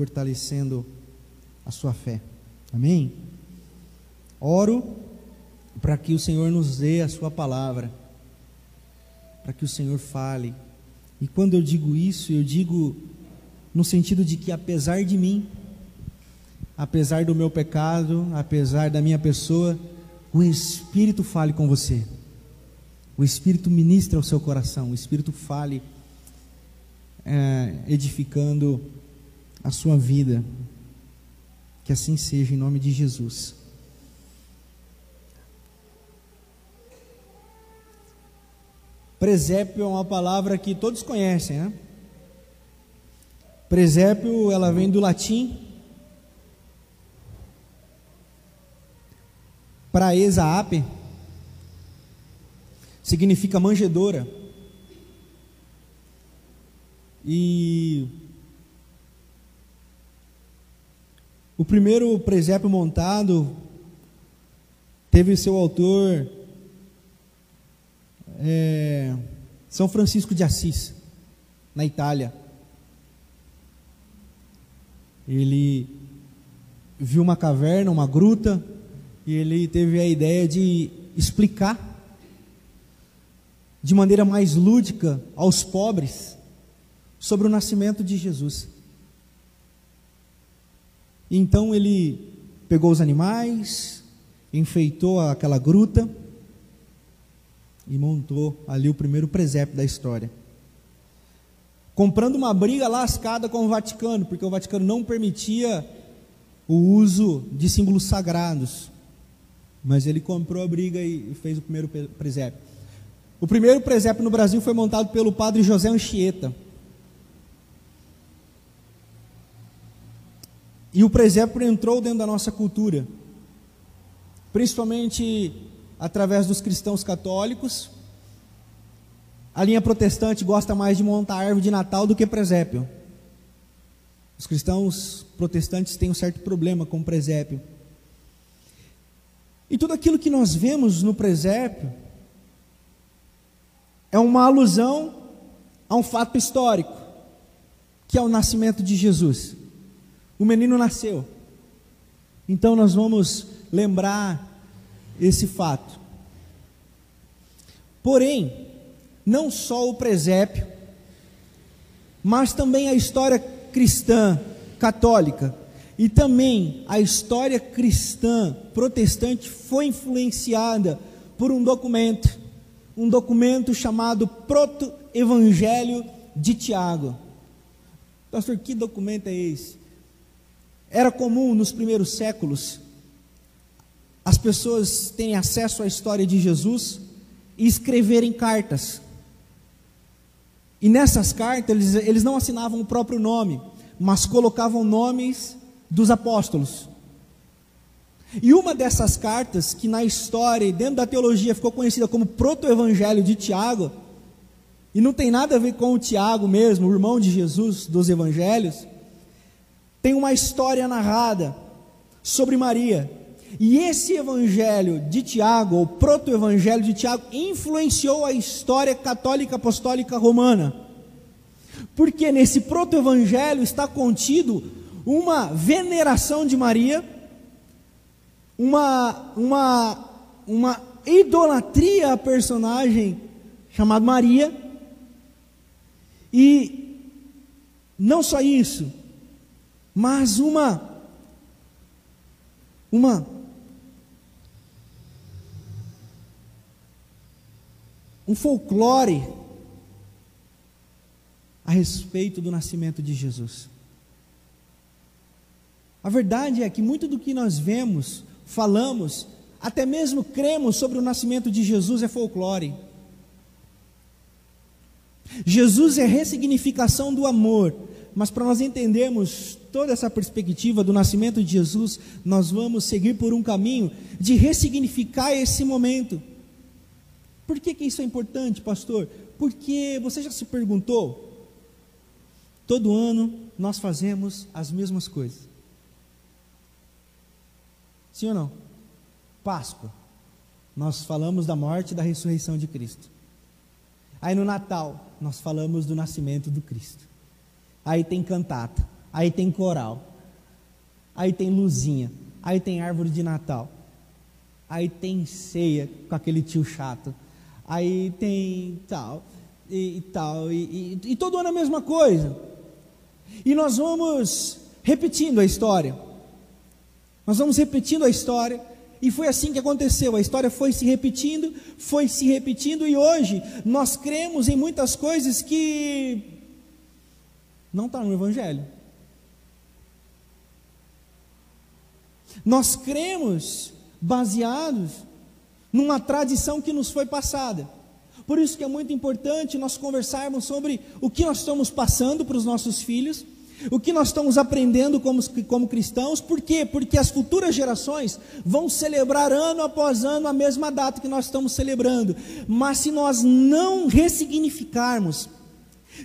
fortalecendo a sua fé. Amém? Oro para que o Senhor nos dê a sua palavra, para que o Senhor fale. E quando eu digo isso, eu digo no sentido de que apesar de mim, apesar do meu pecado, apesar da minha pessoa, o Espírito fale com você. O Espírito ministra ao seu coração, o Espírito fale, é, edificando a sua vida. Que assim seja, em nome de Jesus. Presépio é uma palavra que todos conhecem, né? Presépio, ela vem do latim praesa ape, significa manjedora. E o primeiro presépio montado teve seu autor é, São Francisco de Assis, na Itália. Ele viu uma caverna, uma gruta, e ele teve a ideia de explicar de maneira mais lúdica aos pobres sobre o nascimento de Jesus. Então ele pegou os animais, enfeitou aquela gruta, e montou ali o primeiro presépio da história. Comprando uma briga lascada com o Vaticano, porque o Vaticano não permitia o uso de símbolos sagrados. Mas ele comprou a briga e fez o primeiro presépio. O primeiro presépio no Brasil foi montado pelo padre José Anchieta. E o presépio entrou dentro da nossa cultura, principalmente através dos cristãos católicos. A linha protestante gosta mais de montar árvore de Natal do que presépio. Os cristãos protestantes têm um certo problema com o presépio. E tudo aquilo que nós vemos no presépio é uma alusão a um fato histórico, que é o nascimento de Jesus. O menino nasceu. Então nós vamos lembrar esse fato. Porém, não só o presépio, mas também a história cristã católica e também a história cristã protestante foi influenciada por um documento, um documento chamado Proto-Evangelho de Tiago. Pastor, que documento é esse? Era comum nos primeiros séculos as pessoas terem acesso à história de Jesus e escreverem cartas. E nessas cartas eles, eles não assinavam o próprio nome, mas colocavam nomes dos apóstolos. E uma dessas cartas, que na história e dentro da teologia ficou conhecida como Proto-Evangelho de Tiago, e não tem nada a ver com o Tiago mesmo, o irmão de Jesus dos evangelhos, tem uma história narrada sobre Maria. E esse evangelho de Tiago, ou proto-evangelho de Tiago, influenciou a história católica apostólica romana. Porque nesse proto-evangelho está contido uma veneração de Maria, uma, uma, uma idolatria à personagem chamada Maria, e não só isso, mas uma uma um folclore a respeito do nascimento de Jesus. A verdade é que muito do que nós vemos, falamos, até mesmo cremos sobre o nascimento de Jesus é folclore. Jesus é ressignificação do amor, mas para nós entendermos toda essa perspectiva do nascimento de Jesus, nós vamos seguir por um caminho de ressignificar esse momento. Por que, que isso é importante, pastor? Porque você já se perguntou? Todo ano nós fazemos as mesmas coisas. Sim ou não? Páscoa. Nós falamos da morte e da ressurreição de Cristo. Aí no Natal, nós falamos do nascimento do Cristo. Aí tem cantata. aí tem coral, aí tem luzinha, aí tem árvore de Natal, aí tem ceia com aquele tio chato, aí tem tal e, tal, e, e, e todo ano a mesma coisa. E nós vamos repetindo a história. Nós vamos repetindo a história. E foi assim que aconteceu. A história foi se repetindo, foi se repetindo, e hoje nós cremos em muitas coisas que não estão tá no Evangelho. Nós cremos baseados numa tradição que nos foi passada. Por isso que é muito importante nós conversarmos sobre o que nós estamos passando para os nossos filhos o que nós estamos aprendendo como, como cristãos, por quê? Porque as futuras gerações vão celebrar ano após ano a mesma data que nós estamos celebrando, mas se nós não ressignificarmos,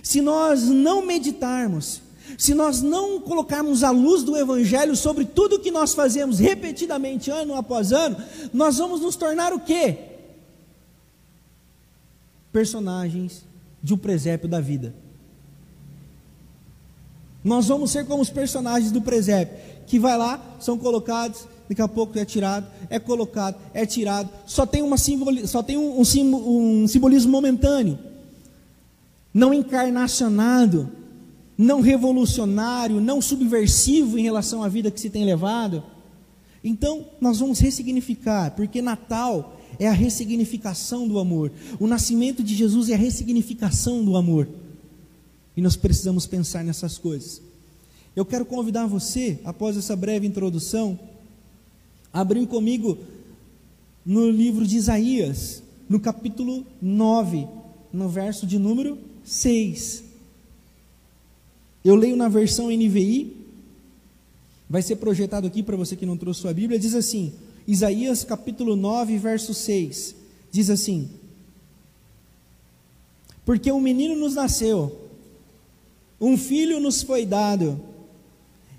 se nós não meditarmos, se nós não colocarmos a luz do Evangelho sobre tudo que nós fazemos repetidamente, ano após ano, nós vamos nos tornar o quê? Personagens de um presépio da vida. Nós vamos ser como os personagens do presépio, que vai lá, são colocados, daqui a pouco é tirado, é colocado, é tirado. Só tem, uma simboli, só tem um, um, um simbolismo momentâneo, não encarnacionado, não revolucionário, não subversivo em relação à vida que se tem levado. Então, nós vamos ressignificar, porque Natal é a ressignificação do amor. O nascimento de Jesus é a ressignificação do amor. E nós precisamos pensar nessas coisas. Eu quero convidar você, após essa breve introdução, a abrir comigo no livro de Isaías, no capítulo 9, no verso de número 6. Eu leio na versão NVI, vai ser projetado aqui para você que não trouxe sua Bíblia, diz assim: Isaías capítulo 9, verso 6. Diz assim: Porque um menino nos nasceu, um filho nos foi dado,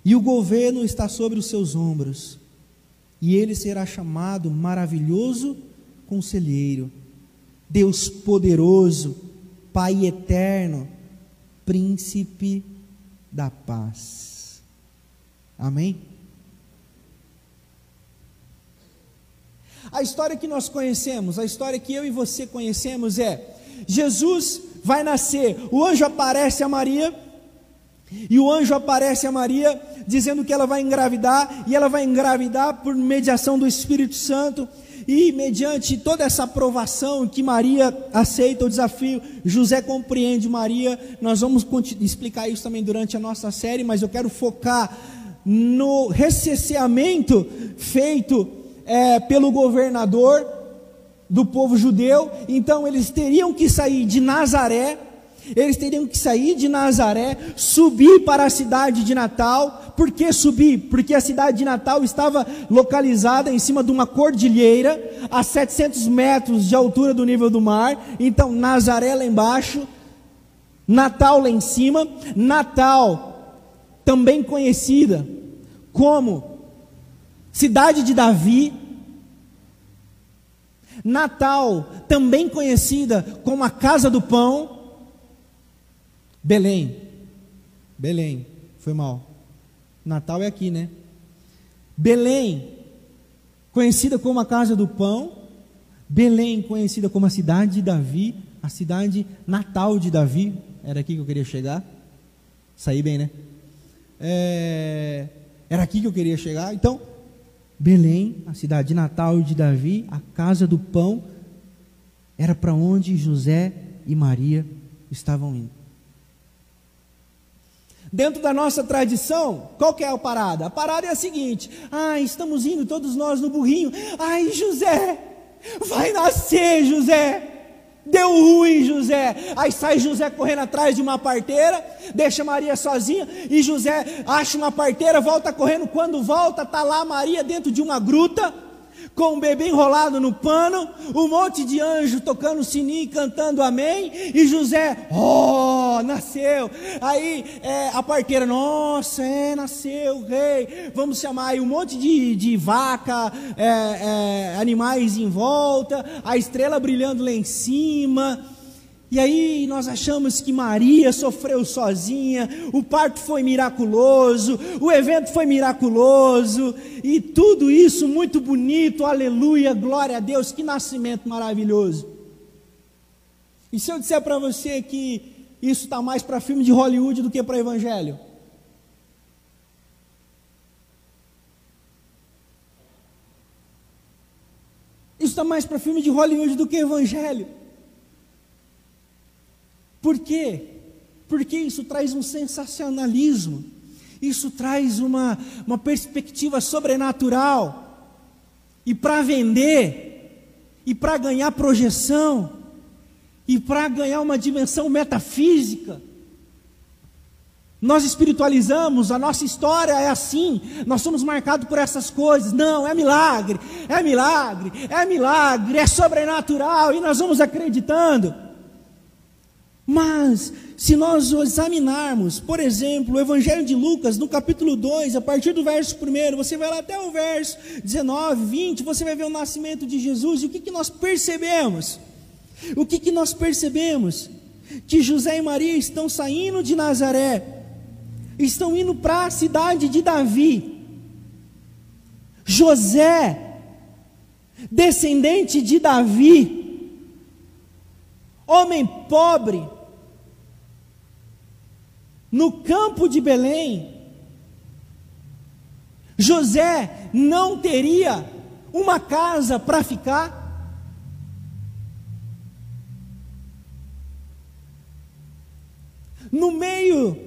e o governo está sobre os seus ombros, e ele será chamado maravilhoso conselheiro, Deus poderoso, Pai eterno, príncipe da paz. Amém? A história que nós conhecemos, a história que eu e você conhecemos é: Jesus vai nascer, o anjo aparece a Maria e o anjo aparece a Maria dizendo que ela vai engravidar, e ela vai engravidar por mediação do Espírito Santo, e mediante toda essa aprovação que Maria aceita o desafio, José compreende Maria. Nós vamos explicar isso também durante a nossa série, mas eu quero focar no recenseamento feito é, pelo governador do povo judeu. Então eles teriam que sair de Nazaré eles teriam que sair de Nazaré, subir para a cidade de Natal. Por que subir? Porque a cidade de Natal estava localizada em cima de uma cordilheira, a 700 metros de altura do nível do mar. Então, Nazaré lá embaixo, Natal lá em cima. Natal, também conhecida como cidade de Davi. Natal, também conhecida como a casa do pão. Belém. Belém. Foi mal. Natal é aqui, né? Belém, conhecida como a casa do pão. Belém, conhecida como a cidade de Davi, a cidade natal de Davi. Era aqui que eu queria chegar. Saí bem, né? É... Era aqui que eu queria chegar. Então, Belém, a cidade natal de Davi, a casa do pão, era para onde José e Maria estavam indo. Dentro da nossa tradição, qual que é a parada? A parada é a seguinte: ai, estamos indo todos nós no burrinho. Ai, José, vai nascer, José. Deu ruim, José. Aí sai José correndo atrás de uma parteira, deixa Maria sozinha e José acha uma parteira, volta correndo. Quando volta, tá lá Maria dentro de uma gruta com o bebê enrolado no pano, um monte de anjo tocando sininho cantando amém, e José, oh, nasceu. Aí é, a parteira, nossa, é, nasceu rei, vamos chamar aí um monte de, de vaca, é, é, animais em volta, a estrela brilhando lá em cima. E aí nós achamos que Maria sofreu sozinha, o parto foi miraculoso, o evento foi miraculoso, e tudo isso muito bonito, aleluia, glória a Deus, que nascimento maravilhoso. E se eu disser para você que isso está mais para filme de Hollywood do que para evangelho? Isso está mais para filme de Hollywood do que evangelho. Por quê? Porque isso traz um sensacionalismo, isso traz uma, uma perspectiva sobrenatural. E para vender, e para ganhar projeção, e para ganhar uma dimensão metafísica, nós espiritualizamos, a nossa história é assim, nós somos marcados por essas coisas. Não, é milagre, é milagre, é milagre, é sobrenatural, e nós vamos acreditando. Mas, se nós examinarmos, por exemplo, o Evangelho de Lucas, no capítulo 2, a partir do verso 1, você vai lá até o verso 19, 20, você vai ver o nascimento de Jesus, e o que, que nós percebemos? O que, que nós percebemos? Que José e Maria estão saindo de Nazaré, estão indo para a cidade de Davi. José, descendente de Davi, homem pobre, no campo de Belém, José não teria uma casa para ficar? No meio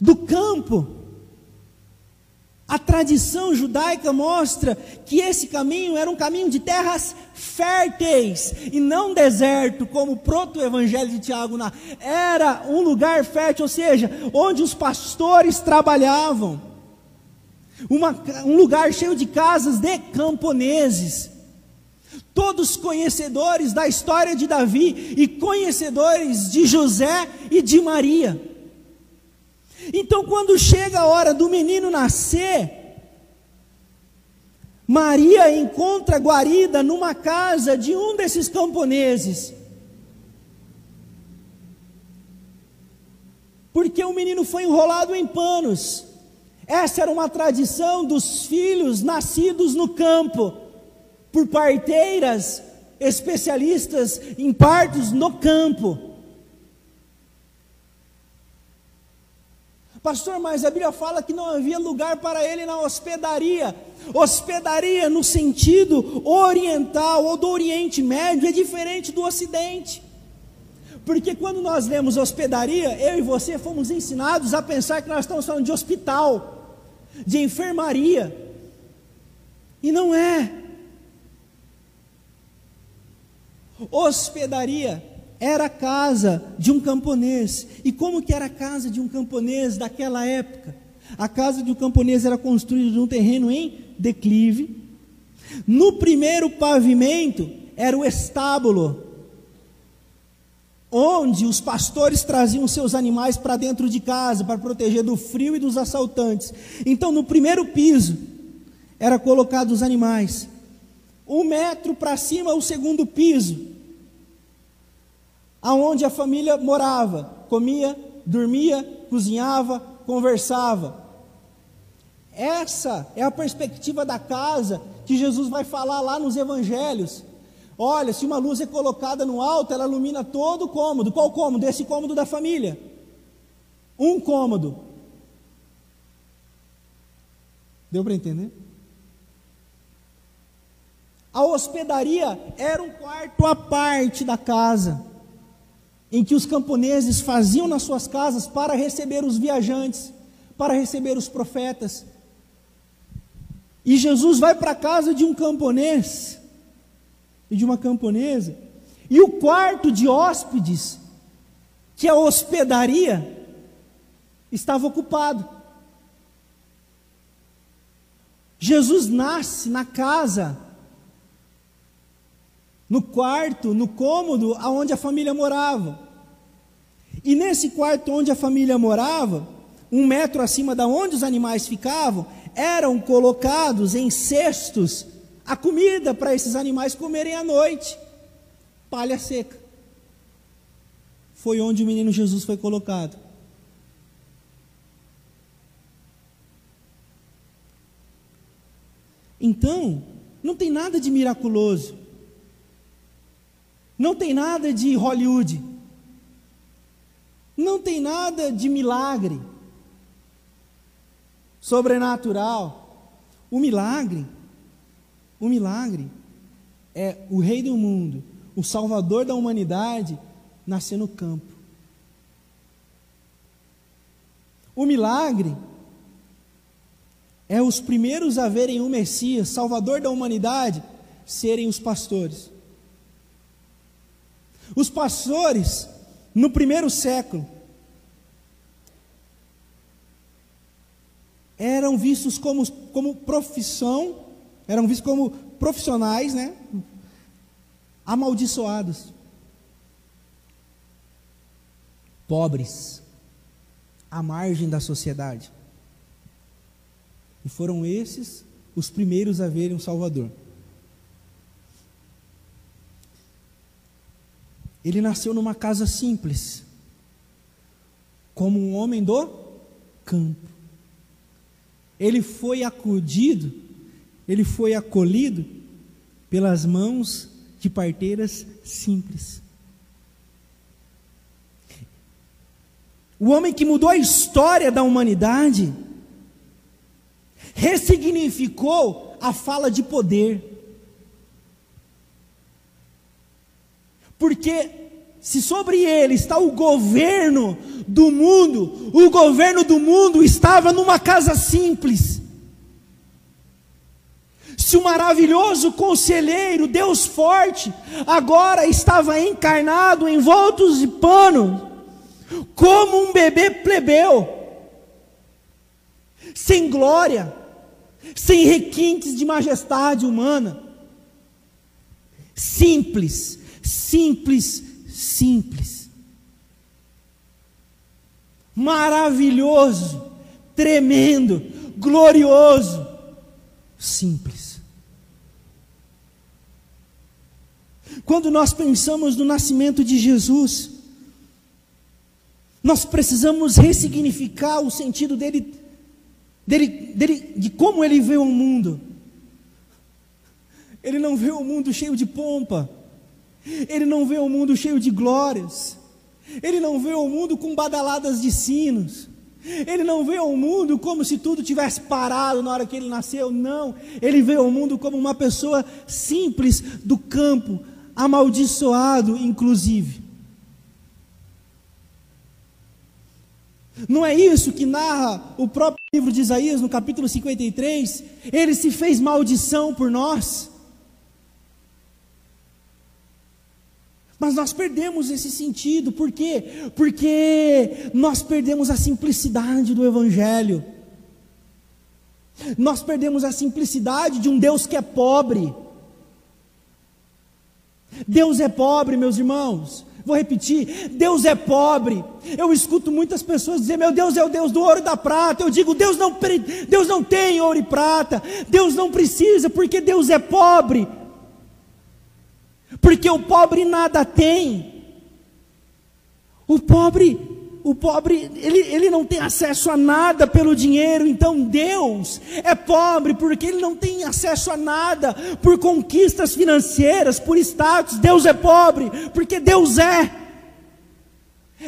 do campo, a tradição judaica mostra que esse caminho era um caminho de terras férteis e não deserto, como o proto-evangelho de Tiago. Era um lugar fértil, ou seja, onde os pastores trabalhavam. Uma, um lugar cheio de casas de camponeses. Todos conhecedores da história de Davi e conhecedores de José e de Maria. Então, quando chega a hora do menino nascer, Maria encontra guarida numa casa de um desses camponeses. Porque o menino foi enrolado em panos. Essa era uma tradição dos filhos nascidos no campo, por parteiras especialistas em partos no campo. Pastor, mas a Bíblia fala que não havia lugar para ele na hospedaria. Hospedaria no sentido oriental ou do Oriente Médio é diferente do Ocidente. Porque quando nós lemos hospedaria, eu e você fomos ensinados a pensar que nós estamos falando de hospital, de enfermaria. E não é. Hospedaria era a casa de um camponês. E como que era a casa de um camponês daquela época? A casa de um camponês era construída num terreno em declive. No primeiro pavimento era o estábulo, onde os pastores traziam seus animais para dentro de casa para proteger do frio e dos assaltantes. Então, no primeiro piso era colocado os animais. Um metro para cima, o segundo piso aonde a família morava, comia, dormia, cozinhava, conversava. Essa é a perspectiva da casa que Jesus vai falar lá nos evangelhos. Olha, se uma luz é colocada no alto, ela ilumina todo o cômodo. Qual cômodo? Esse cômodo da família. Um cômodo. Deu para entender? A hospedaria era um quarto à parte da casa em que os camponeses faziam nas suas casas para receber os viajantes, para receber os profetas. E Jesus vai para a casa de um camponês e de uma camponesa, e o quarto de hóspedes, que é a hospedaria, estava ocupado. Jesus nasce na casa no quarto, no cômodo aonde a família morava. E nesse quarto onde a família morava, um metro acima da onde os animais ficavam, eram colocados em cestos a comida para esses animais comerem à noite, palha seca. foi onde o menino Jesus foi colocado. Então, não tem nada de miraculoso. Não tem nada de Hollywood. Não tem nada de milagre sobrenatural. O milagre, o milagre é o rei do mundo, o salvador da humanidade, nascer no campo. O milagre é os primeiros a verem o Messias, Salvador da humanidade, serem os pastores. Os pastores, no primeiro século, eram vistos como, como profissão, eram vistos como profissionais, né? Amaldiçoados. Pobres, à margem da sociedade. E foram esses os primeiros a verem o Salvador. Ele nasceu numa casa simples, como um homem do campo. Ele foi acudido, ele foi acolhido pelas mãos de parteiras simples. O homem que mudou a história da humanidade ressignificou a fala de poder. Porque se sobre ele está o governo do mundo, o governo do mundo estava numa casa simples. Se o maravilhoso conselheiro, Deus forte, agora estava encarnado, envoltos de pano, como um bebê plebeu, sem glória, sem requintes de majestade humana. Simples, simples, simples. Maravilhoso, tremendo, glorioso, simples. Quando nós pensamos no nascimento de Jesus, nós precisamos ressignificar o sentido dele dele, dele, de como ele vê o mundo. Ele não vê o mundo cheio de pompa, ele não vê o mundo cheio de glórias, ele não vê o mundo com badaladas de sinos, ele não vê o mundo como se tudo tivesse parado na hora que ele nasceu, não, ele vê o mundo como uma pessoa simples do campo, amaldiçoado, inclusive. Não é isso que narra o próprio livro de Isaías, no capítulo 53? Ele se fez maldição por nós. Mas nós perdemos esse sentido, por quê? Porque nós perdemos a simplicidade do Evangelho. Nós perdemos a simplicidade de um Deus que é pobre. Deus é pobre, meus irmãos. Vou repetir: Deus é pobre. Eu escuto muitas pessoas dizer: Meu Deus é o Deus do ouro e da prata. Eu digo: Deus não, Deus não tem ouro e prata. Deus não precisa, porque Deus é pobre. Porque o pobre nada tem. O pobre o pobre, ele, ele não tem acesso a nada pelo dinheiro, então Deus é pobre porque ele não tem acesso a nada por conquistas financeiras, por status. Deus é pobre porque Deus é.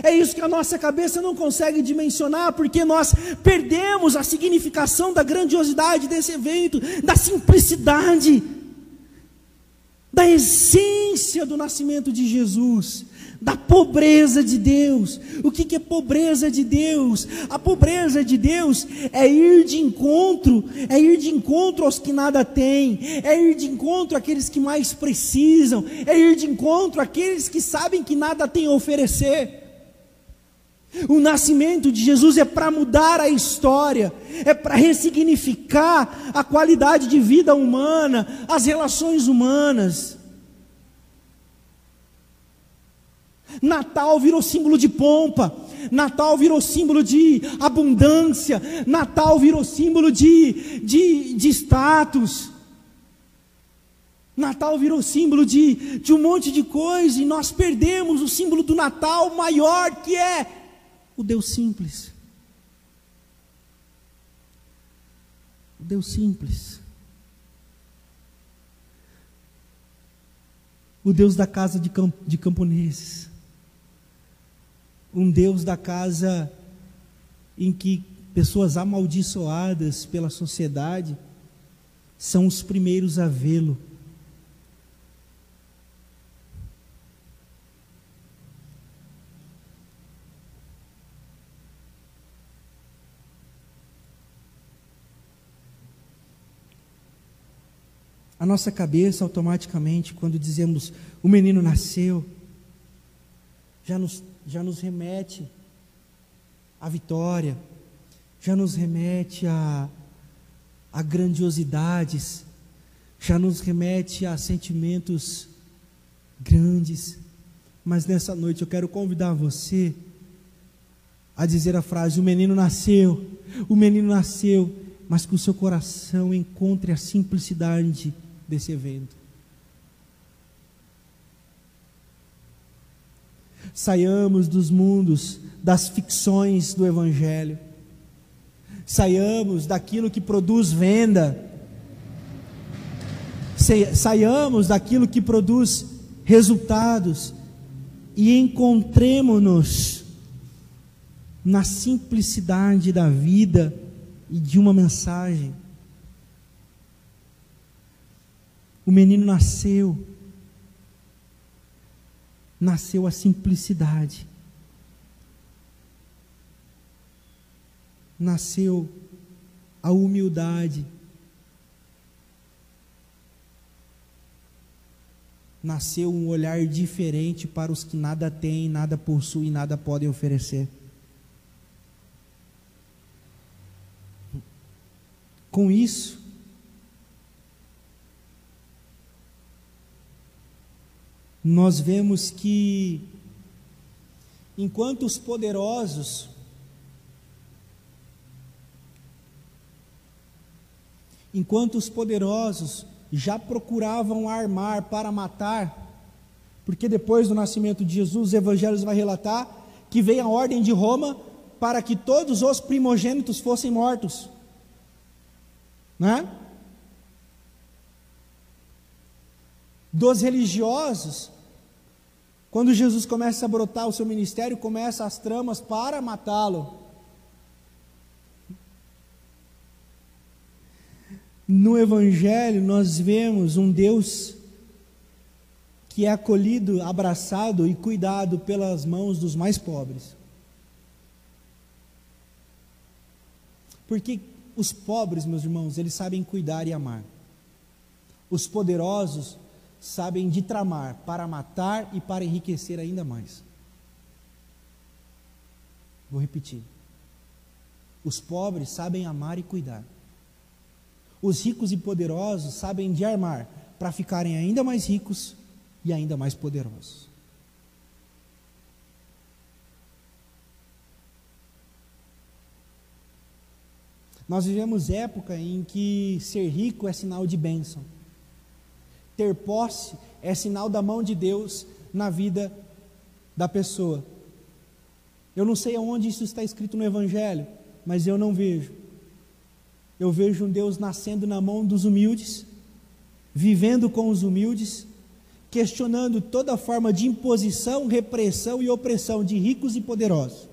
É isso que a nossa cabeça não consegue dimensionar, porque nós perdemos a significação da grandiosidade desse evento, da simplicidade, da essência do nascimento de Jesus da pobreza de Deus. O que, é pobreza de Deus? A pobreza de Deus é ir de encontro, é ir de encontro aos que nada têm, é ir de encontro àqueles que mais precisam, é ir de encontro àqueles que sabem que nada têm a oferecer. O nascimento de Jesus é para mudar a história, é para ressignificar a qualidade de vida humana, as relações humanas. Natal virou símbolo de pompa, Natal virou símbolo de abundância, Natal virou símbolo de, de, de status. Natal virou símbolo de, de um monte de coisa e nós perdemos o símbolo do Natal maior que é o Deus simples. O Deus simples. O Deus da casa de, camp de camponeses. Um Deus da casa em que pessoas amaldiçoadas pela sociedade são os primeiros a vê-lo. A nossa cabeça automaticamente, quando dizemos o menino nasceu, já nos, já nos remete à vitória, já nos remete a, a grandiosidades, já nos remete a sentimentos grandes. Mas nessa noite eu quero convidar você a dizer a frase: O menino nasceu, o menino nasceu, mas que o seu coração encontre a simplicidade desse evento. Saiamos dos mundos, das ficções do Evangelho, saiamos daquilo que produz venda, saiamos daquilo que produz resultados e encontremos-nos na simplicidade da vida e de uma mensagem. O menino nasceu. Nasceu a simplicidade. Nasceu a humildade. Nasceu um olhar diferente para os que nada têm, nada possuem, nada podem oferecer. Com isso, nós vemos que, enquanto os poderosos enquanto os poderosos já procuravam armar para matar, porque depois do nascimento de Jesus, os evangelhos vai relatar que veio a ordem de Roma para que todos os primogênitos fossem mortos. Né? Dos religiosos, quando Jesus começa a brotar o seu ministério, começa as tramas para matá-lo. No Evangelho, nós vemos um Deus que é acolhido, abraçado e cuidado pelas mãos dos mais pobres. Porque os pobres, meus irmãos, eles sabem cuidar e amar. Os poderosos sabem de tramar para matar e para enriquecer ainda mais. Vou repetir. Os pobres sabem amar e cuidar. Os ricos e poderosos sabem de armar para ficarem ainda mais ricos e ainda mais poderosos. Nós vivemos época em que ser rico é sinal de bênção. Ter posse é sinal da mão de Deus na vida da pessoa. Eu não sei aonde isso está escrito no Evangelho, mas eu não vejo. Eu vejo um Deus nascendo na mão dos humildes, vivendo com os humildes, questionando toda forma de imposição, repressão e opressão de ricos e poderosos.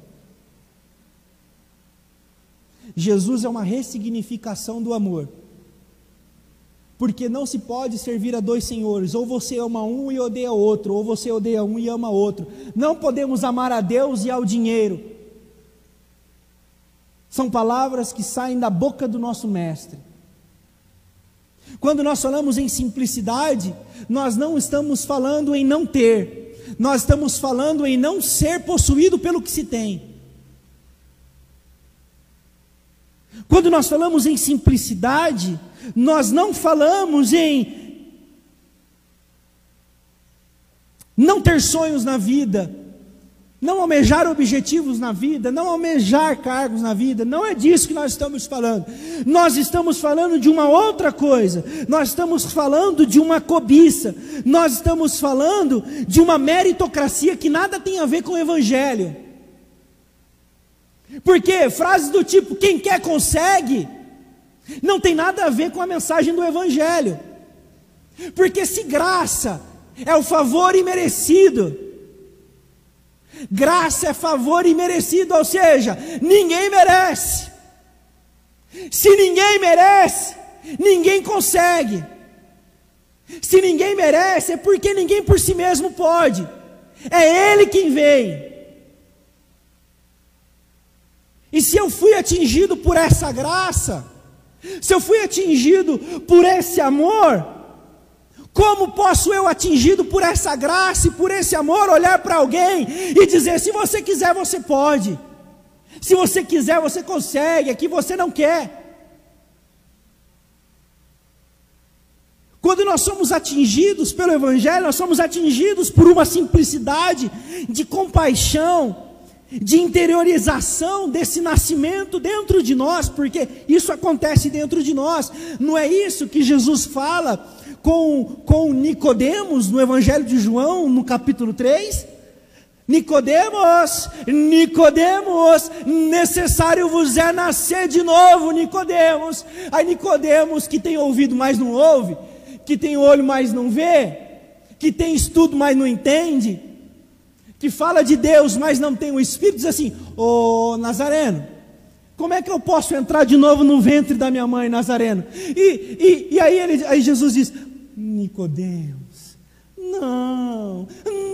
Jesus é uma ressignificação do amor porque não se pode servir a dois senhores, ou você ama um e odeia outro, ou você odeia um e ama outro. Não podemos amar a Deus e ao dinheiro. São palavras que saem da boca do nosso mestre. Quando nós falamos em simplicidade, nós não estamos falando em não ter, nós estamos falando em não ser possuído pelo que se tem. Quando nós falamos em simplicidade, nós não falamos em não ter sonhos na vida, não almejar objetivos na vida, não almejar cargos na vida, não é disso que nós estamos falando. Nós estamos falando de uma outra coisa, nós estamos falando de uma cobiça, nós estamos falando de uma meritocracia que nada tem a ver com o Evangelho. Porque frases do tipo, quem quer consegue, não tem nada a ver com a mensagem do Evangelho. Porque se graça é o favor imerecido, Graça é favor imerecido, ou seja, ninguém merece. Se ninguém merece, ninguém consegue. Se ninguém merece, é porque ninguém por si mesmo pode. É Ele quem vem. E se eu fui atingido por essa graça, se eu fui atingido por esse amor, como posso eu, atingido por essa graça e por esse amor, olhar para alguém e dizer: se você quiser, você pode, se você quiser, você consegue, aqui você não quer. Quando nós somos atingidos pelo Evangelho, nós somos atingidos por uma simplicidade de compaixão, de interiorização desse nascimento dentro de nós, porque isso acontece dentro de nós. Não é isso que Jesus fala com, com Nicodemos no Evangelho de João, no capítulo 3. Nicodemos, Nicodemos, necessário vos é nascer de novo, Nicodemos. Aí Nicodemos, que tem ouvido, mas não ouve, que tem olho, mas não vê, que tem estudo, mas não entende, que fala de Deus, mas não tem o Espírito, diz assim: Ô Nazareno, como é que eu posso entrar de novo no ventre da minha mãe, Nazareno? E, e, e aí, ele, aí Jesus diz: Nicodemos. Não, não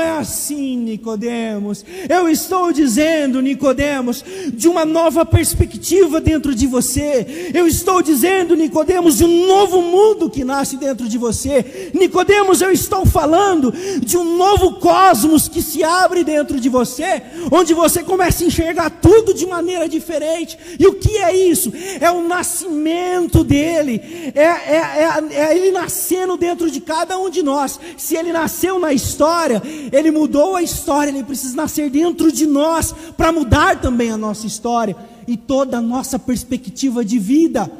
é assim, Nicodemos. Eu estou dizendo, Nicodemos, de uma nova perspectiva dentro de você. Eu estou dizendo, Nicodemos, de um novo mundo que nasce dentro de você. Nicodemos, eu estou falando de um novo cosmos que se abre dentro de você, onde você começa a enxergar tudo de maneira diferente. E o que é isso? É o nascimento dele. É, é, é, é ele nascendo dentro de cada um de nós. Se ele nasceu na história, ele mudou a história, ele precisa nascer dentro de nós para mudar também a nossa história e toda a nossa perspectiva de vida.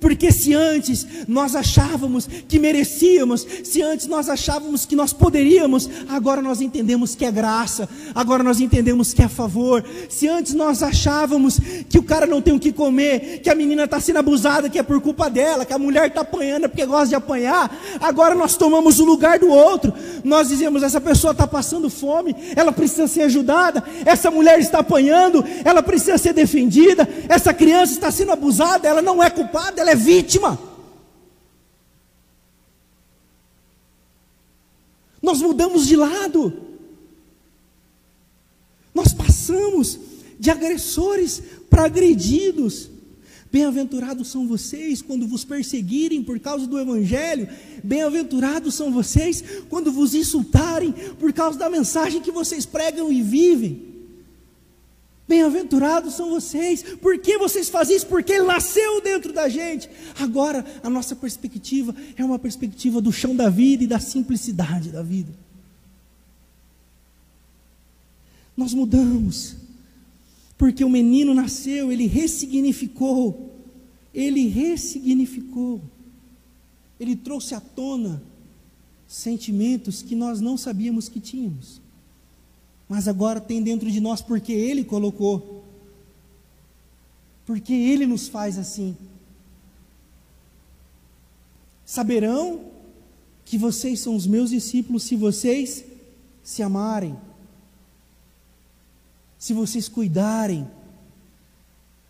Porque se antes nós achávamos que merecíamos, se antes nós achávamos que nós poderíamos, agora nós entendemos que é graça, agora nós entendemos que é favor. Se antes nós achávamos que o cara não tem o que comer, que a menina está sendo abusada, que é por culpa dela, que a mulher está apanhando porque gosta de apanhar, agora nós tomamos o lugar do outro. Nós dizemos: essa pessoa está passando fome, ela precisa ser ajudada, essa mulher está apanhando, ela precisa ser defendida, essa criança está sendo abusada, ela não é culpada, ela é vítima. Nós mudamos de lado. Nós passamos de agressores para agredidos. Bem-aventurados são vocês quando vos perseguirem por causa do Evangelho. Bem-aventurados são vocês quando vos insultarem por causa da mensagem que vocês pregam e vivem. Bem-aventurados são vocês, por que vocês fazem isso? Porque Ele nasceu dentro da gente. Agora, a nossa perspectiva é uma perspectiva do chão da vida e da simplicidade da vida. Nós mudamos, porque o menino nasceu, ele ressignificou, ele ressignificou, ele trouxe à tona sentimentos que nós não sabíamos que tínhamos mas agora tem dentro de nós porque Ele colocou, porque Ele nos faz assim. Saberão que vocês são os meus discípulos se vocês se amarem, se vocês cuidarem.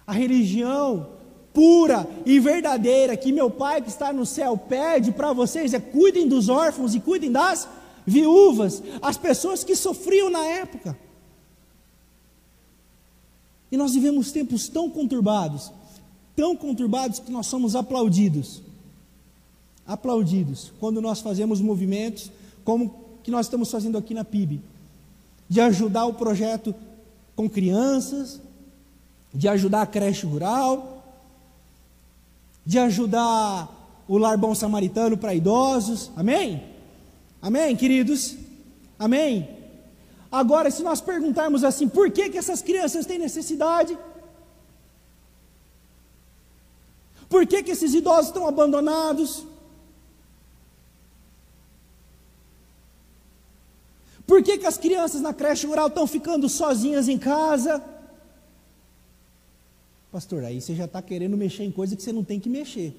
A religião pura e verdadeira que meu Pai que está no céu pede para vocês é cuidem dos órfãos e cuidem das viúvas, as pessoas que sofriam na época. E nós vivemos tempos tão conturbados, tão conturbados que nós somos aplaudidos. Aplaudidos quando nós fazemos movimentos como que nós estamos fazendo aqui na PIB, de ajudar o projeto com crianças, de ajudar a creche rural, de ajudar o lar bom samaritano para idosos. Amém? Amém, queridos? Amém? Agora, se nós perguntarmos assim, por que, que essas crianças têm necessidade? Por que, que esses idosos estão abandonados? Por que, que as crianças na creche rural estão ficando sozinhas em casa? Pastor, aí você já está querendo mexer em coisa que você não tem que mexer.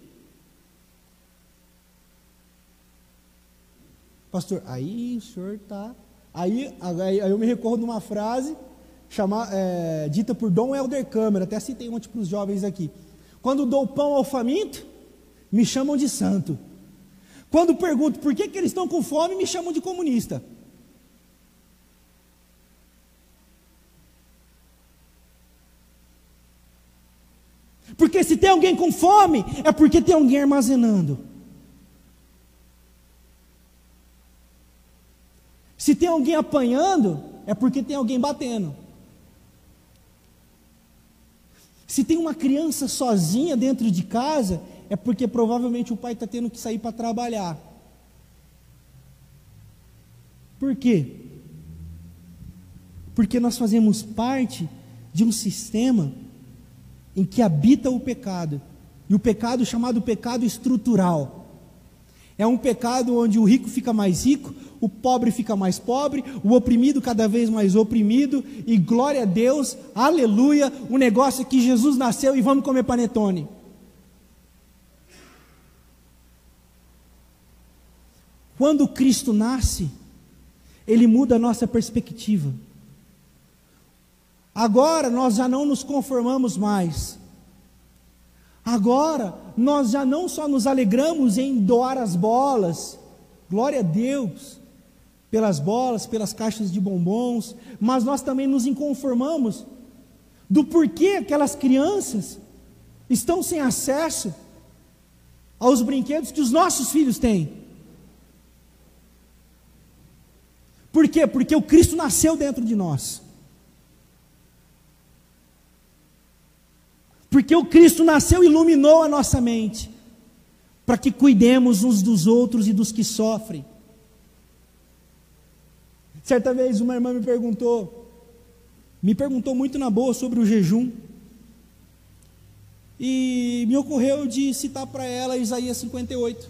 Pastor, aí o senhor está. Aí, aí, eu me recordo de uma frase chama, é, dita por Dom Helder Câmara, até citei ontem para os jovens aqui. Quando dou pão ao faminto, me chamam de santo. Quando pergunto por que, que eles estão com fome, me chamam de comunista. Porque se tem alguém com fome, é porque tem alguém armazenando. Se tem alguém apanhando, é porque tem alguém batendo. Se tem uma criança sozinha dentro de casa, é porque provavelmente o pai está tendo que sair para trabalhar. Por quê? Porque nós fazemos parte de um sistema em que habita o pecado. E o pecado chamado pecado estrutural. É um pecado onde o rico fica mais rico, o pobre fica mais pobre, o oprimido cada vez mais oprimido, e glória a Deus, aleluia, o negócio é que Jesus nasceu e vamos comer panetone. Quando Cristo nasce, ele muda a nossa perspectiva. Agora nós já não nos conformamos mais. Agora nós já não só nos alegramos em doar as bolas, glória a Deus, pelas bolas, pelas caixas de bombons, mas nós também nos inconformamos do porquê aquelas crianças estão sem acesso aos brinquedos que os nossos filhos têm. Por quê? Porque o Cristo nasceu dentro de nós. Porque o Cristo nasceu e iluminou a nossa mente, para que cuidemos uns dos outros e dos que sofrem. Certa vez uma irmã me perguntou, me perguntou muito na boa sobre o jejum, e me ocorreu de citar para ela Isaías 58.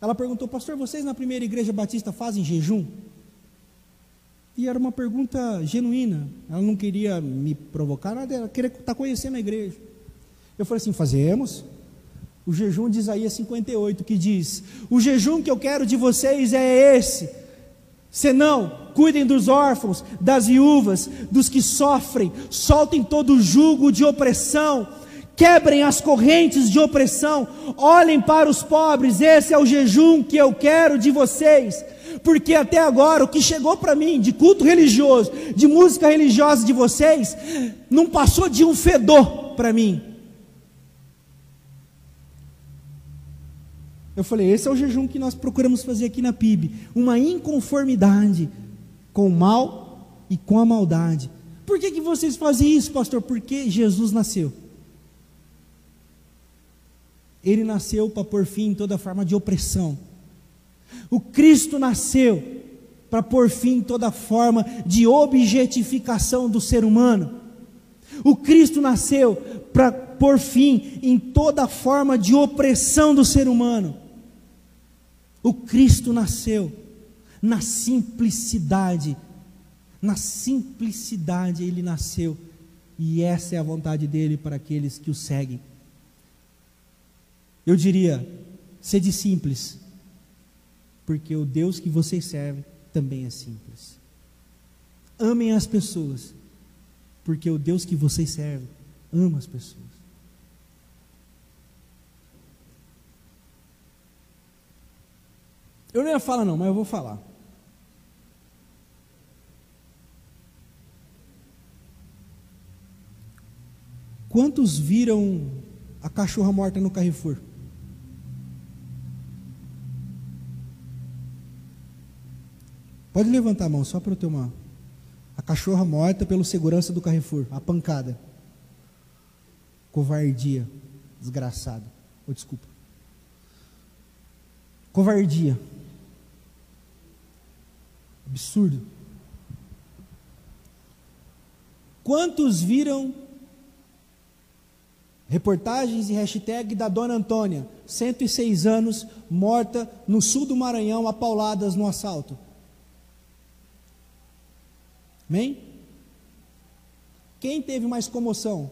Ela perguntou, pastor, vocês na primeira igreja batista fazem jejum? E era uma pergunta genuína. Ela não queria me provocar nada, ela queria estar conhecendo a igreja. Eu falei assim: fazemos. O jejum de Isaías 58, que diz: O jejum que eu quero de vocês é esse. Senão, cuidem dos órfãos, das viúvas, dos que sofrem, soltem todo o jugo de opressão, quebrem as correntes de opressão, olhem para os pobres, esse é o jejum que eu quero de vocês porque até agora o que chegou para mim de culto religioso, de música religiosa de vocês, não passou de um fedor para mim. Eu falei, esse é o jejum que nós procuramos fazer aqui na PIB, uma inconformidade com o mal e com a maldade. Por que, que vocês fazem isso, pastor? Porque Jesus nasceu. Ele nasceu para pôr fim em toda forma de opressão. O Cristo nasceu para pôr fim toda forma de objetificação do ser humano. O Cristo nasceu para pôr fim em toda forma de opressão do ser humano. O Cristo nasceu na simplicidade, na simplicidade ele nasceu, e essa é a vontade dele para aqueles que o seguem. Eu diria, sede simples, porque o Deus que vocês servem também é simples. Amem as pessoas, porque o Deus que vocês servem ama as pessoas. Eu não ia falar não, mas eu vou falar. Quantos viram a cachorra morta no Carrefour? Pode levantar a mão, só para eu ter uma. A cachorra morta pelo segurança do Carrefour, a pancada. Covardia, desgraçado. Oh, desculpa. Covardia. Absurdo. Quantos viram reportagens e hashtag da dona Antônia, 106 anos, morta no sul do Maranhão, a pauladas no assalto? Amém? Quem teve mais comoção?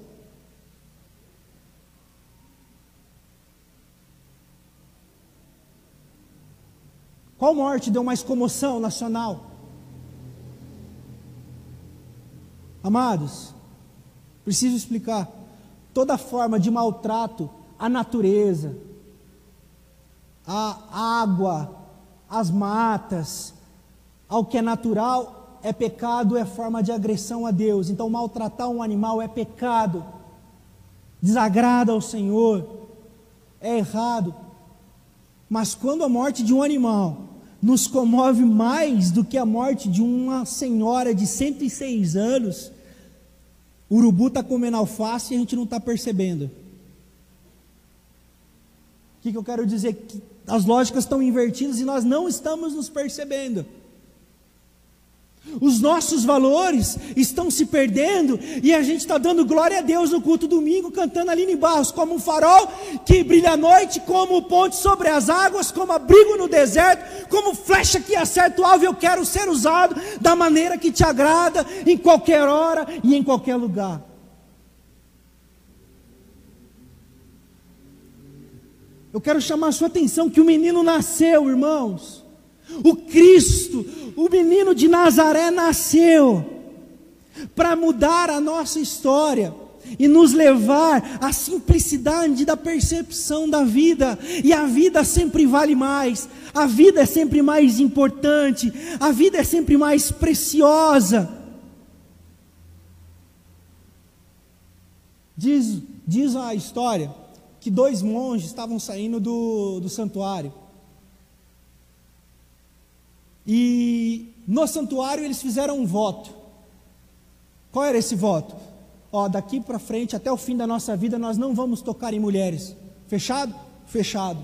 Qual morte deu mais comoção nacional? Amados, preciso explicar. Toda forma de maltrato à natureza, à água, às matas, ao que é natural, é pecado, é forma de agressão a Deus. Então, maltratar um animal é pecado, desagrada ao Senhor, é errado. Mas quando a morte de um animal nos comove mais do que a morte de uma senhora de 106 anos. O urubu está comendo alface e a gente não está percebendo. O que, que eu quero dizer? Que as lógicas estão invertidas e nós não estamos nos percebendo. Os nossos valores estão se perdendo e a gente está dando glória a Deus no culto domingo, cantando Aline Barros como um farol que brilha à noite, como ponte sobre as águas, como abrigo no deserto, como flecha que acerta o alvo. Eu quero ser usado da maneira que te agrada, em qualquer hora e em qualquer lugar. Eu quero chamar a sua atenção que o menino nasceu, irmãos. O Cristo, o menino de Nazaré nasceu para mudar a nossa história e nos levar à simplicidade da percepção da vida. E a vida sempre vale mais, a vida é sempre mais importante, a vida é sempre mais preciosa. Diz, diz a história que dois monges estavam saindo do, do santuário. E no santuário eles fizeram um voto. Qual era esse voto? Ó, daqui para frente, até o fim da nossa vida, nós não vamos tocar em mulheres. Fechado? Fechado.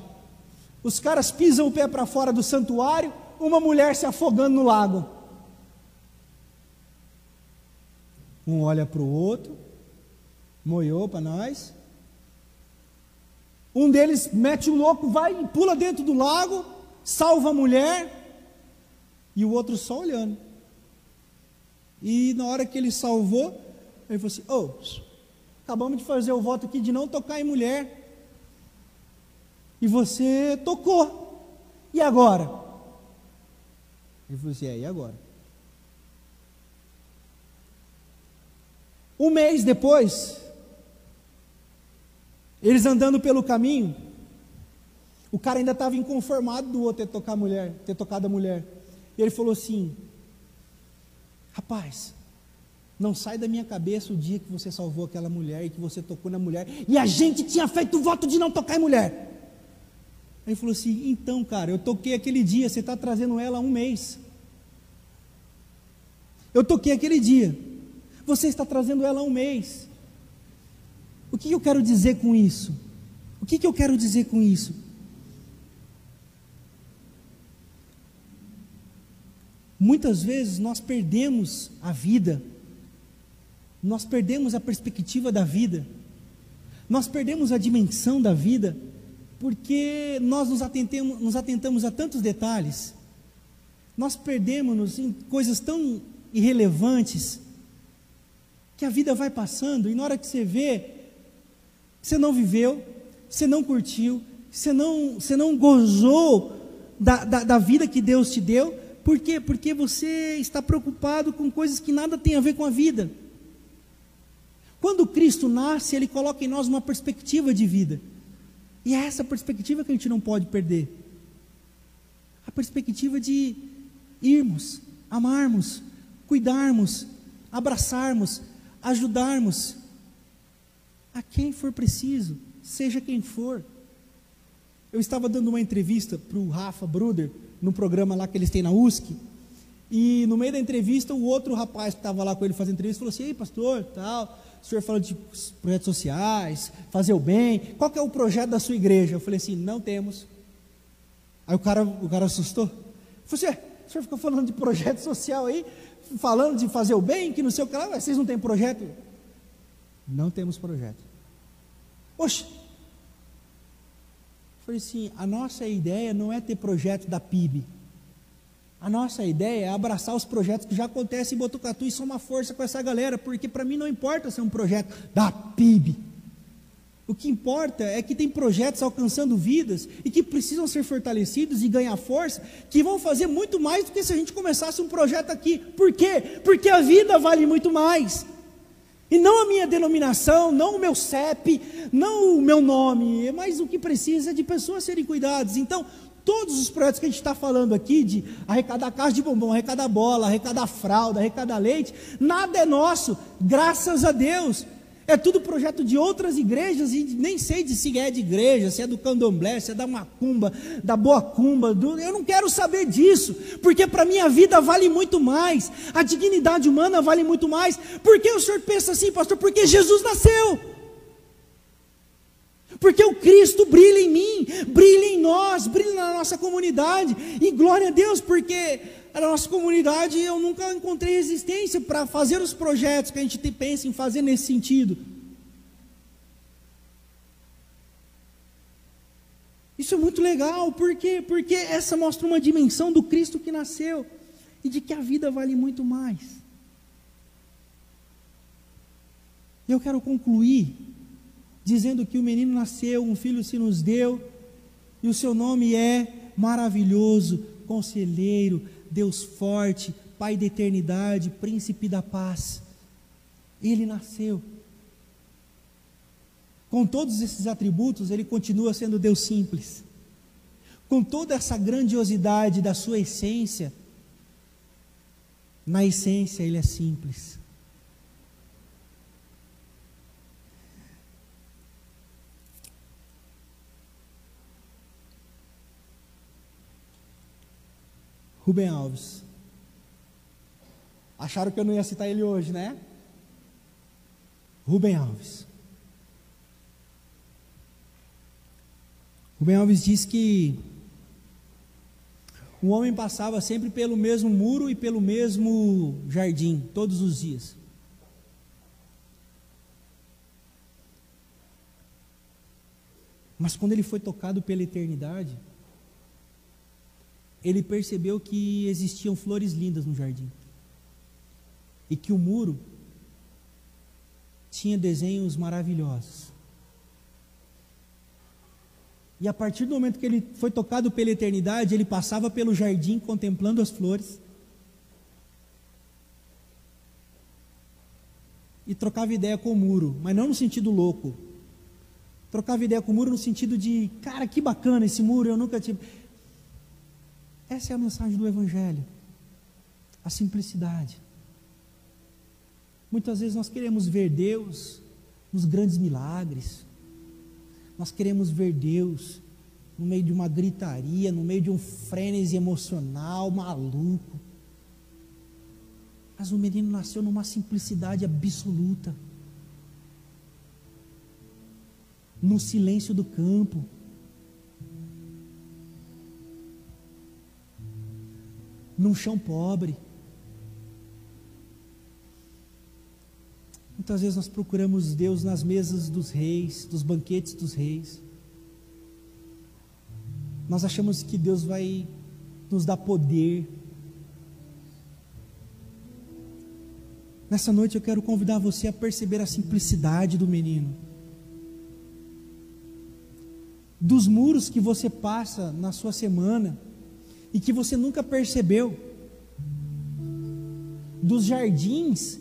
Os caras pisam o pé para fora do santuário, uma mulher se afogando no lago. Um olha para o outro, moiou para nós. Um deles mete o louco, vai e pula dentro do lago, salva a mulher e o outro só olhando. E na hora que ele salvou, ele falou assim: Ô, oh, acabamos de fazer o voto aqui de não tocar em mulher. E você tocou. E agora? Ele falou assim: É, e agora? Um mês depois, eles andando pelo caminho, o cara ainda estava inconformado do outro ter tocado a mulher, ter tocado a mulher. E ele falou assim: Rapaz, não sai da minha cabeça o dia que você salvou aquela mulher e que você tocou na mulher, e a gente tinha feito o voto de não tocar em mulher. Aí ele falou assim: Então, cara, eu toquei aquele dia, você está trazendo ela há um mês. Eu toquei aquele dia, você está trazendo ela há um mês. O que eu quero dizer com isso? O que eu quero dizer com isso? Muitas vezes nós perdemos a vida, nós perdemos a perspectiva da vida, nós perdemos a dimensão da vida, porque nós nos atentamos, nos atentamos a tantos detalhes, nós perdemos-nos em coisas tão irrelevantes, que a vida vai passando, e na hora que você vê, você não viveu, você não curtiu, você não, você não gozou da, da, da vida que Deus te deu, por quê? Porque você está preocupado com coisas que nada têm a ver com a vida. Quando Cristo nasce, Ele coloca em nós uma perspectiva de vida. E é essa perspectiva que a gente não pode perder. A perspectiva de irmos, amarmos, cuidarmos, abraçarmos, ajudarmos a quem for preciso, seja quem for. Eu estava dando uma entrevista para o Rafa Bruder, no programa lá que eles têm na USC. E no meio da entrevista, o outro rapaz que estava lá com ele fazendo entrevista falou assim: Ei, pastor, tal, o senhor fala de projetos sociais, fazer o bem, qual que é o projeto da sua igreja? Eu falei assim: Não temos. Aí o cara, o cara assustou. Falei assim: O senhor fica falando de projeto social aí, falando de fazer o bem, que não sei o que lá, vocês não têm projeto? Não temos projeto. Oxe, falei assim: a nossa ideia não é ter projeto da PIB. A nossa ideia é abraçar os projetos que já acontecem em Botucatu e somar força com essa galera, porque para mim não importa ser um projeto da PIB. O que importa é que tem projetos alcançando vidas e que precisam ser fortalecidos e ganhar força, que vão fazer muito mais do que se a gente começasse um projeto aqui. Por quê? Porque a vida vale muito mais. E não a minha denominação, não o meu CEP, não o meu nome, mas o que precisa é de pessoas serem cuidadas. Então, todos os projetos que a gente está falando aqui, de arrecadar caixa de bombom, arrecadar bola, arrecadar fralda, arrecadar leite, nada é nosso, graças a Deus. É tudo projeto de outras igrejas e nem sei de se é de igreja, se é do candomblé, se é da macumba, da boa cumba, do... eu não quero saber disso, porque para mim a vida vale muito mais, a dignidade humana vale muito mais. Por que o senhor pensa assim, pastor? Porque Jesus nasceu. Porque o Cristo brilha em mim, brilha em nós, brilha na nossa comunidade. E glória a Deus, porque a nossa comunidade eu nunca encontrei resistência para fazer os projetos que a gente pensa em fazer nesse sentido. Isso é muito legal, por quê? Porque essa mostra uma dimensão do Cristo que nasceu e de que a vida vale muito mais. Eu quero concluir dizendo que o menino nasceu, um filho se nos deu, e o seu nome é maravilhoso, conselheiro, Deus forte, Pai da eternidade, príncipe da paz. Ele nasceu. Com todos esses atributos, ele continua sendo Deus simples. Com toda essa grandiosidade da sua essência, na essência ele é simples. Rubem Alves. Acharam que eu não ia citar ele hoje, né? Rubem Alves. Rubem Alves diz que o homem passava sempre pelo mesmo muro e pelo mesmo jardim, todos os dias. Mas quando ele foi tocado pela eternidade, ele percebeu que existiam flores lindas no jardim. E que o muro tinha desenhos maravilhosos. E a partir do momento que ele foi tocado pela eternidade, ele passava pelo jardim contemplando as flores. E trocava ideia com o muro, mas não no sentido louco. Trocava ideia com o muro no sentido de, cara, que bacana esse muro, eu nunca tive. Essa é a mensagem do Evangelho. A simplicidade. Muitas vezes nós queremos ver Deus nos grandes milagres. Nós queremos ver Deus no meio de uma gritaria, no meio de um frenesi emocional maluco. Mas o menino nasceu numa simplicidade absoluta. No silêncio do campo num chão pobre. Muitas vezes nós procuramos Deus nas mesas dos reis, dos banquetes dos reis. Nós achamos que Deus vai nos dar poder. Nessa noite eu quero convidar você a perceber a simplicidade do menino. Dos muros que você passa na sua semana e que você nunca percebeu, dos jardins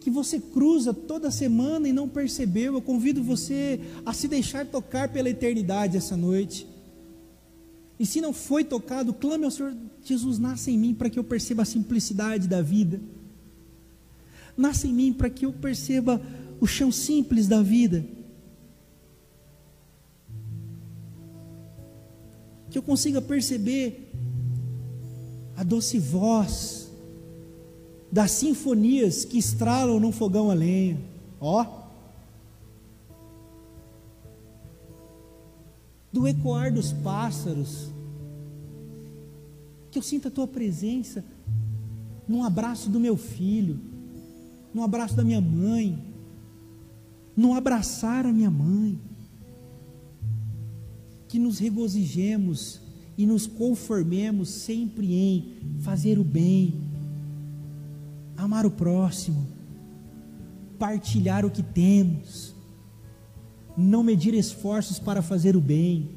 que você cruza toda semana e não percebeu. Eu convido você a se deixar tocar pela eternidade essa noite. E se não foi tocado, clame ao Senhor Jesus, nasce em mim para que eu perceba a simplicidade da vida. Nasce em mim para que eu perceba o chão simples da vida. Que eu consiga perceber a doce voz das sinfonias que estralam num fogão a lenha. Ó. Do ecoar dos pássaros. Que eu sinta a tua presença num abraço do meu filho, num abraço da minha mãe, num abraçar a minha mãe. Que nos regozijemos e nos conformemos sempre em fazer o bem, amar o próximo, partilhar o que temos, não medir esforços para fazer o bem.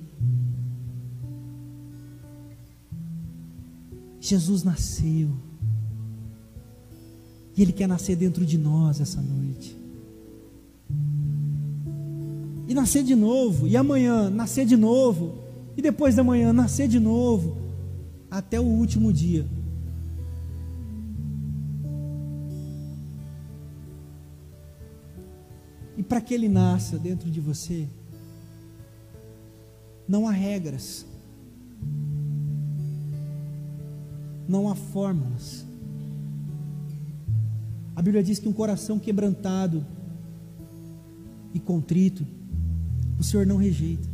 Jesus nasceu. E Ele quer nascer dentro de nós essa noite. E nascer de novo, e amanhã nascer de novo, e depois da manhã nascer de novo, até o último dia. E para que ele nasça dentro de você, não há regras, não há fórmulas. A Bíblia diz que um coração quebrantado e contrito, o Senhor não rejeita.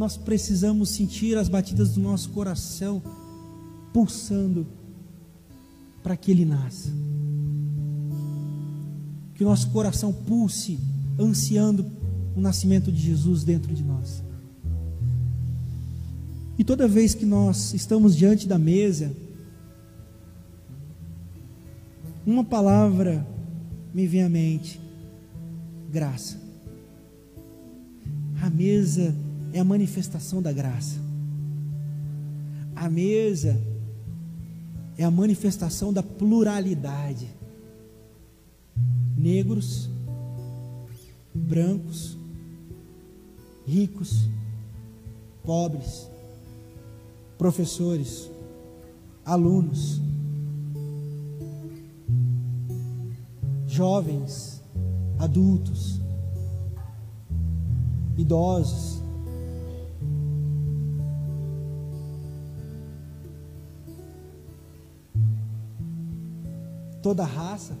Nós precisamos sentir as batidas do nosso coração pulsando para que Ele nasça. Que o nosso coração pulse, ansiando o nascimento de Jesus dentro de nós. E toda vez que nós estamos diante da mesa, uma palavra me vem à mente: graça. A mesa é a manifestação da graça. A mesa é a manifestação da pluralidade. Negros, brancos, ricos, pobres, professores, alunos, jovens, adultos, idosos. Toda raça,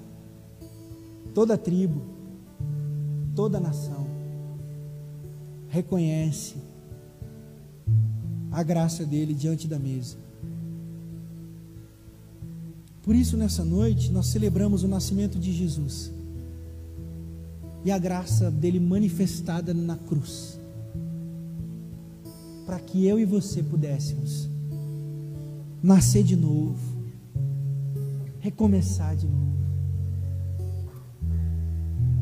toda tribo, toda nação reconhece a graça dele diante da mesa. Por isso, nessa noite, nós celebramos o nascimento de Jesus e a graça dele manifestada na cruz, para que eu e você pudéssemos nascer de novo, recomeçar de novo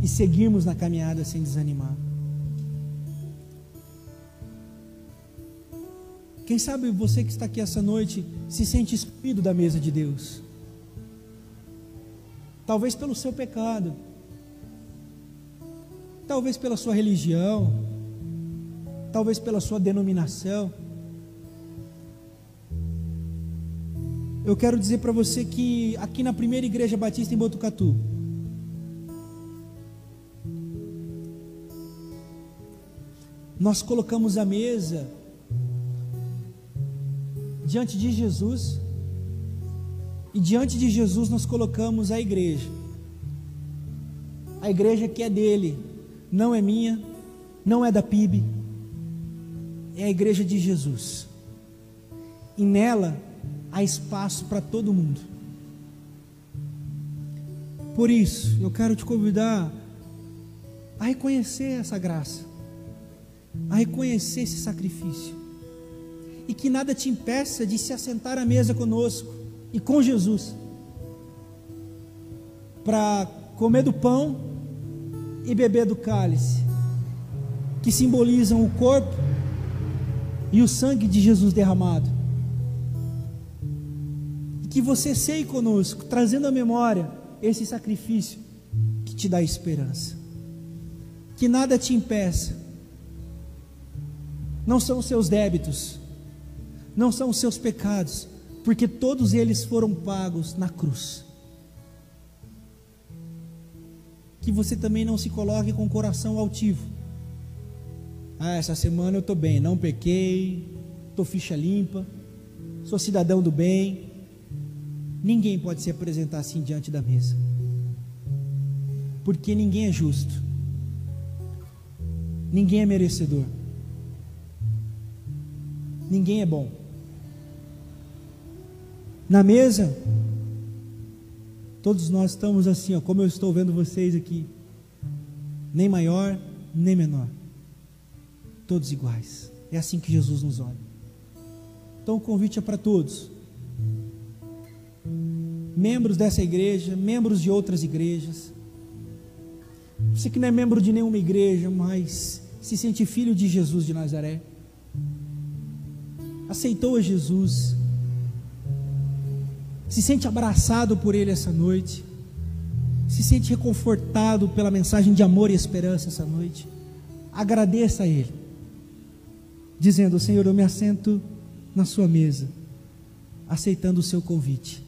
e seguirmos na caminhada sem desanimar. Quem sabe você que está aqui essa noite se sente excluído da mesa de Deus talvez pelo seu pecado, talvez pela sua religião, talvez pela sua denominação. Eu quero dizer para você que aqui na primeira igreja batista em Botucatu, nós colocamos a mesa diante de Jesus e diante de Jesus nós colocamos a igreja. A igreja que é dele, não é minha, não é da PIB, é a igreja de Jesus. E nela há espaço para todo mundo. Por isso, eu quero te convidar a reconhecer essa graça, a reconhecer esse sacrifício, e que nada te impeça de se assentar à mesa conosco e com Jesus para comer do pão e beber do cálice, que simbolizam o corpo e o sangue de Jesus derramado. Que você seja conosco, trazendo à memória esse sacrifício que te dá esperança. Que nada te impeça. Não são os seus débitos, não são os seus pecados, porque todos eles foram pagos na cruz. Que você também não se coloque com o coração altivo. Ah, essa semana eu estou bem, não pequei, estou ficha limpa, sou cidadão do bem. Ninguém pode se apresentar assim diante da mesa, porque ninguém é justo, ninguém é merecedor, ninguém é bom. Na mesa, todos nós estamos assim, ó, como eu estou vendo vocês aqui, nem maior, nem menor, todos iguais. É assim que Jesus nos olha. Então o convite é para todos, membros dessa igreja, membros de outras igrejas. Você que não é membro de nenhuma igreja, mas se sente filho de Jesus de Nazaré, aceitou a Jesus, se sente abraçado por Ele essa noite, se sente reconfortado pela mensagem de amor e esperança essa noite, agradeça a Ele, dizendo: Senhor, eu me assento na Sua mesa, aceitando o Seu convite